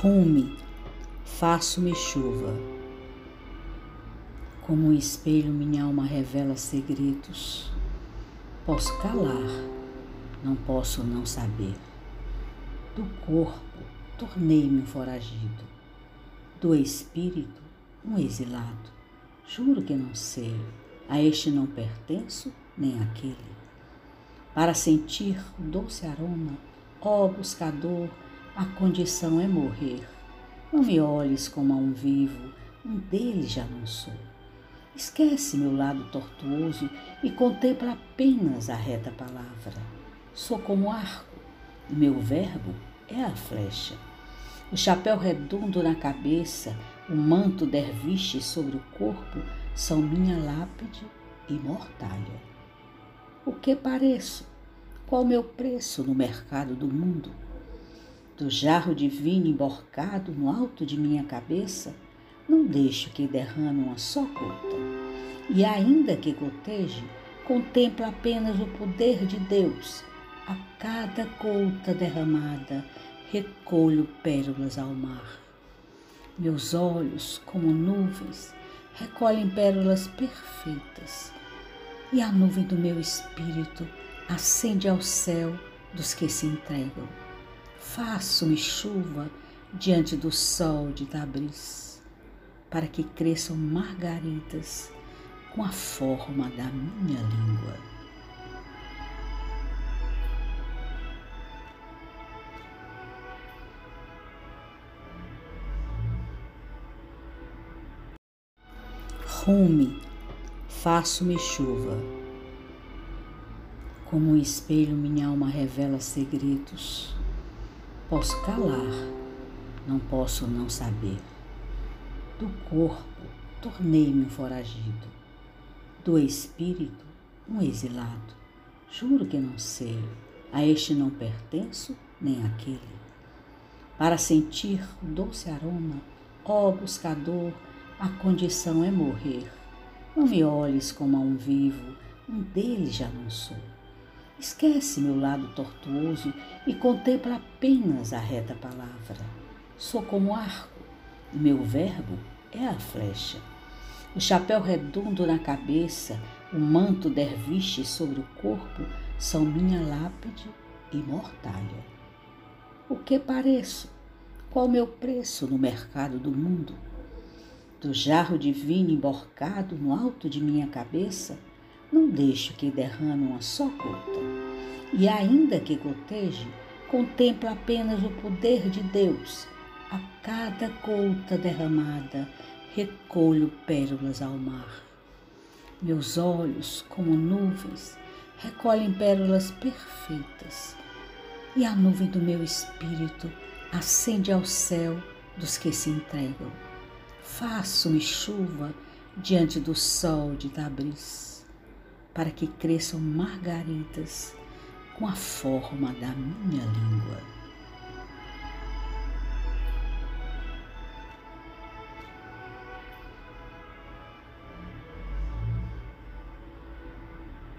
Rume, faço-me chuva. Como um espelho, minha alma revela segredos. Posso calar, não posso não saber. Do corpo, tornei-me um foragido. Do espírito, um exilado. Juro que não sei, a este não pertenço, nem aquele. Para sentir o doce aroma, ó buscador, a condição é morrer. Não me olhes como a um vivo, um deles já não sou. Esquece meu lado tortuoso e contempla apenas a reta palavra. Sou como arco, e meu verbo é a flecha. O chapéu redondo na cabeça, o manto derviche sobre o corpo são minha lápide e mortalha. O que pareço? Qual meu preço no mercado do mundo? Do jarro de vinho emborcado no alto de minha cabeça, não deixo que derrame uma só gota. E ainda que goteje, contemplo apenas o poder de Deus. A cada gota derramada, recolho pérolas ao mar. Meus olhos, como nuvens, recolhem pérolas perfeitas. E a nuvem do meu espírito acende ao céu dos que se entregam faço-me chuva diante do sol de Tabriz, para que cresçam margaridas com a forma da minha língua. Rume, faço-me chuva. Como um espelho, minha alma revela segredos Posso calar, não posso não saber. Do corpo, tornei-me um foragido. Do espírito, um exilado. Juro que não sei, a este não pertenço, nem aquele. Para sentir o doce aroma, ó buscador, a condição é morrer. Não me olhes como a um vivo, um deles já não sou. Esquece meu lado tortuoso e contempla apenas a reta palavra. Sou como arco, e meu verbo é a flecha. O chapéu redondo na cabeça, o manto derviche sobre o corpo são minha lápide e mortalha. O que pareço? Qual meu preço no mercado do mundo? Do jarro de vinho emborcado no alto de minha cabeça, não deixo que derrame uma só gota. E ainda que goteje, contemplo apenas o poder de Deus. A cada gota derramada, recolho pérolas ao mar. Meus olhos, como nuvens, recolhem pérolas perfeitas. E a nuvem do meu espírito acende ao céu dos que se entregam. Faço-me chuva diante do sol de Tabriz para que cresçam margaridas com a forma da minha língua.